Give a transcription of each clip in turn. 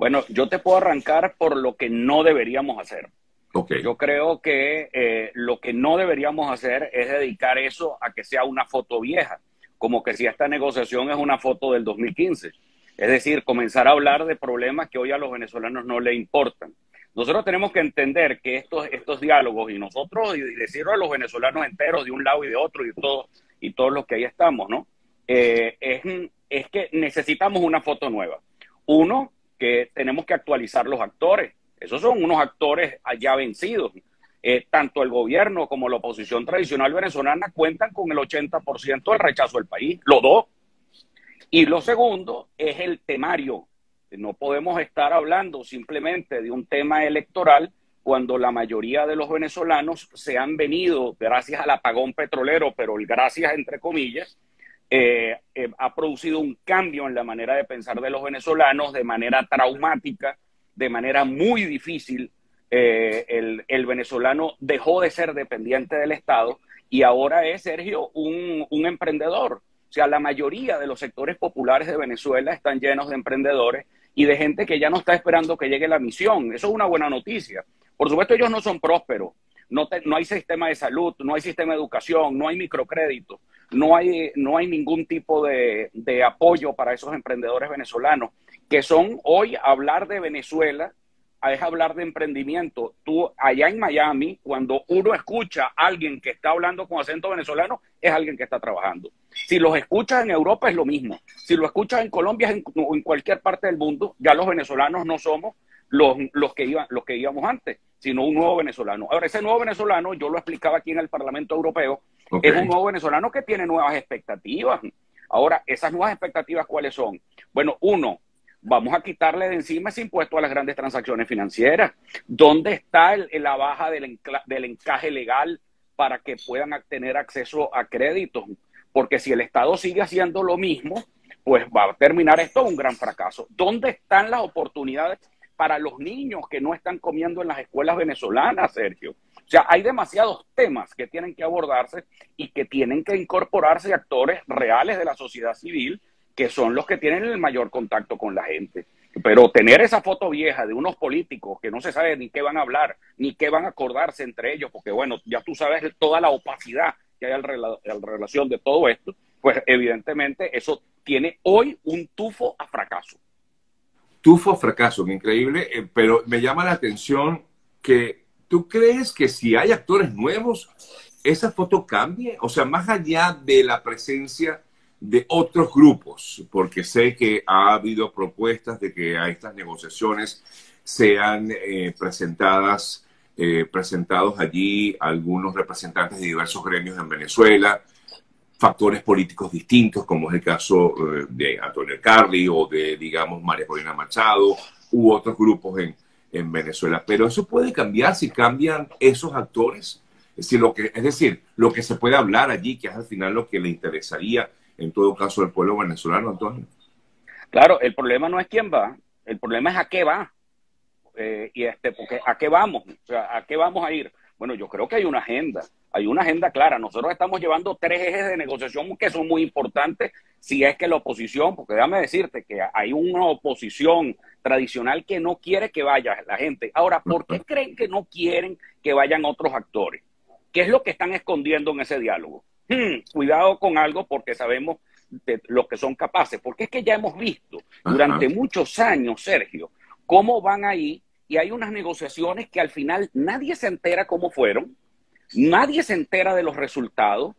Bueno, yo te puedo arrancar por lo que no deberíamos hacer. Okay. Yo creo que eh, lo que no deberíamos hacer es dedicar eso a que sea una foto vieja, como que si esta negociación es una foto del 2015. Es decir, comenzar a hablar de problemas que hoy a los venezolanos no le importan. Nosotros tenemos que entender que estos, estos diálogos y nosotros, y decirlo a los venezolanos enteros de un lado y de otro y todos y todos los que ahí estamos, ¿no? Eh, es, es que necesitamos una foto nueva. Uno, que tenemos que actualizar los actores. Esos son unos actores ya vencidos. Eh, tanto el gobierno como la oposición tradicional venezolana cuentan con el 80% del rechazo del país, los dos. Y lo segundo es el temario no podemos estar hablando simplemente de un tema electoral cuando la mayoría de los venezolanos se han venido gracias al apagón petrolero, pero el gracias entre comillas, eh, eh, ha producido un cambio en la manera de pensar de los venezolanos de manera traumática, de manera muy difícil. Eh, el, el, venezolano dejó de ser dependiente del Estado y ahora es, Sergio, un, un emprendedor. O sea, la mayoría de los sectores populares de Venezuela están llenos de emprendedores y de gente que ya no está esperando que llegue la misión. Eso es una buena noticia. Por supuesto, ellos no son prósperos. No, no hay sistema de salud, no hay sistema de educación, no hay microcrédito, no hay, no hay ningún tipo de, de apoyo para esos emprendedores venezolanos, que son hoy hablar de Venezuela es hablar de emprendimiento. Tú, allá en Miami, cuando uno escucha a alguien que está hablando con acento venezolano, es alguien que está trabajando. Si los escuchas en Europa es lo mismo. Si lo escuchas en Colombia o en cualquier parte del mundo, ya los venezolanos no somos los, los, que, iban, los que íbamos antes, sino un nuevo venezolano. Ahora, ese nuevo venezolano, yo lo explicaba aquí en el Parlamento Europeo, es un nuevo venezolano que tiene nuevas expectativas. Ahora, esas nuevas expectativas, ¿cuáles son? Bueno, uno, vamos a quitarle de encima ese impuesto a las grandes transacciones financieras. ¿Dónde está la baja del, del encaje legal para que puedan tener acceso a créditos? Porque si el Estado sigue haciendo lo mismo, pues va a terminar esto un gran fracaso. ¿Dónde están las oportunidades para los niños que no están comiendo en las escuelas venezolanas, Sergio? O sea, hay demasiados temas que tienen que abordarse y que tienen que incorporarse actores reales de la sociedad civil que son los que tienen el mayor contacto con la gente. Pero tener esa foto vieja de unos políticos que no se sabe ni qué van a hablar, ni qué van a acordarse entre ellos, porque bueno, ya tú sabes toda la opacidad que hay en relación de todo esto, pues evidentemente eso tiene hoy un tufo a fracaso. Tufo a fracaso, increíble, eh, pero me llama la atención que tú crees que si hay actores nuevos, esa foto cambie, o sea, más allá de la presencia de otros grupos, porque sé que ha habido propuestas de que a estas negociaciones sean eh, presentadas, eh, presentados allí algunos representantes de diversos gremios en Venezuela, factores políticos distintos, como es el caso eh, de Antonio Carli o de, digamos, María Corina Machado, u otros grupos en, en Venezuela. Pero eso puede cambiar si cambian esos actores. Es decir, lo que, es decir, lo que se puede hablar allí, que es al final lo que le interesaría en todo caso del pueblo venezolano, Antonio. Claro, el problema no es quién va, el problema es a qué va. Eh, y este, porque a qué vamos, o sea, a qué vamos a ir. Bueno, yo creo que hay una agenda, hay una agenda clara. Nosotros estamos llevando tres ejes de negociación que son muy importantes si es que la oposición, porque déjame decirte que hay una oposición tradicional que no quiere que vaya la gente. Ahora, ¿por qué creen que no quieren que vayan otros actores? ¿Qué es lo que están escondiendo en ese diálogo? Hmm, cuidado con algo porque sabemos de lo que son capaces, porque es que ya hemos visto durante muchos años, Sergio, cómo van ahí y hay unas negociaciones que al final nadie se entera cómo fueron, nadie se entera de los resultados,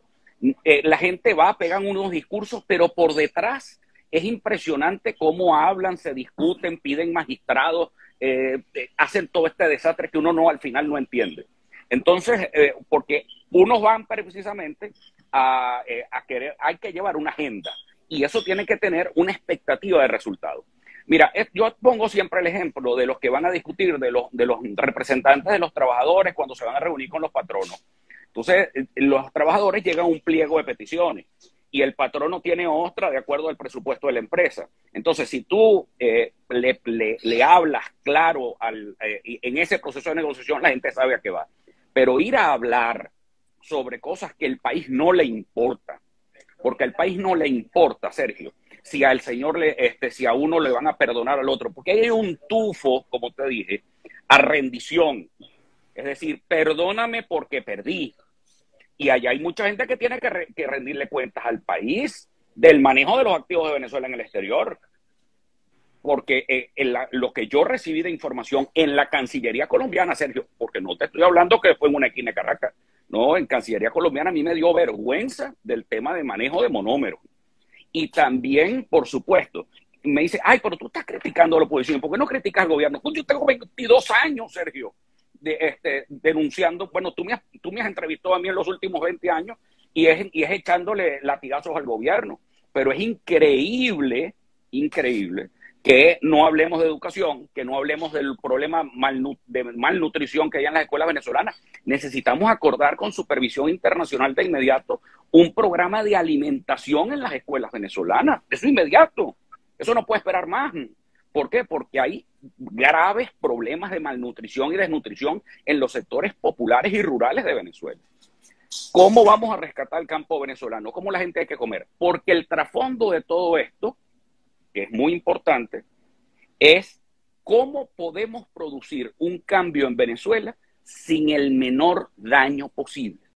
eh, la gente va, pegan unos discursos, pero por detrás es impresionante cómo hablan, se discuten, piden magistrados, eh, eh, hacen todo este desastre que uno no al final no entiende. Entonces, porque unos van precisamente eh, a, querer, hay que llevar una agenda y eso tiene que tener una expectativa de resultado. Mira, yo pongo siempre el ejemplo de los que van a discutir, de los, de los representantes de los trabajadores cuando se van a reunir con los patronos. Entonces, eh, los trabajadores llegan a un pliego de peticiones y el patrono tiene otra de acuerdo al presupuesto de la empresa. Entonces, si tú eh, le, hablas claro al, en ese proceso de negociación, la gente sabe a qué va. Pero ir a hablar sobre cosas que el país no le importa, porque al país no le importa, Sergio, si al señor le, este, si a uno le van a perdonar al otro, porque hay un tufo, como te dije, a rendición. Es decir, perdóname porque perdí. Y allá hay mucha gente que tiene que, rendirle cuentas al país del manejo de los activos de Venezuela en el exterior. Porque eh, lo que yo recibí de información en la Cancillería colombiana, Sergio, porque no te estoy hablando que fue en una esquina de Caracas, no, en Cancillería colombiana a mí me dio vergüenza del tema de manejo de monómeros. Y también, por supuesto, me dice, ay, pero tú estás criticando a la oposición, ¿por qué no criticas al gobierno? Pues yo tengo 22 años, Sergio, de, este, denunciando, bueno, tú me, has, tú me has entrevistado a mí en los últimos 20 años y es, y es echándole latigazos al gobierno, pero es increíble, increíble que no hablemos de educación, que no hablemos del problema de malnutrición que hay en las escuelas venezolanas. Necesitamos acordar con supervisión internacional de inmediato un programa de alimentación en las escuelas venezolanas. Eso inmediato. Eso no puede esperar más. ¿Por qué? Porque hay graves problemas de malnutrición y desnutrición en los sectores populares y rurales de Venezuela. ¿Cómo vamos a rescatar el campo venezolano? ¿Cómo la gente hay que comer? Porque el trasfondo de todo esto que es muy importante, es cómo podemos producir un cambio en Venezuela sin el menor daño posible.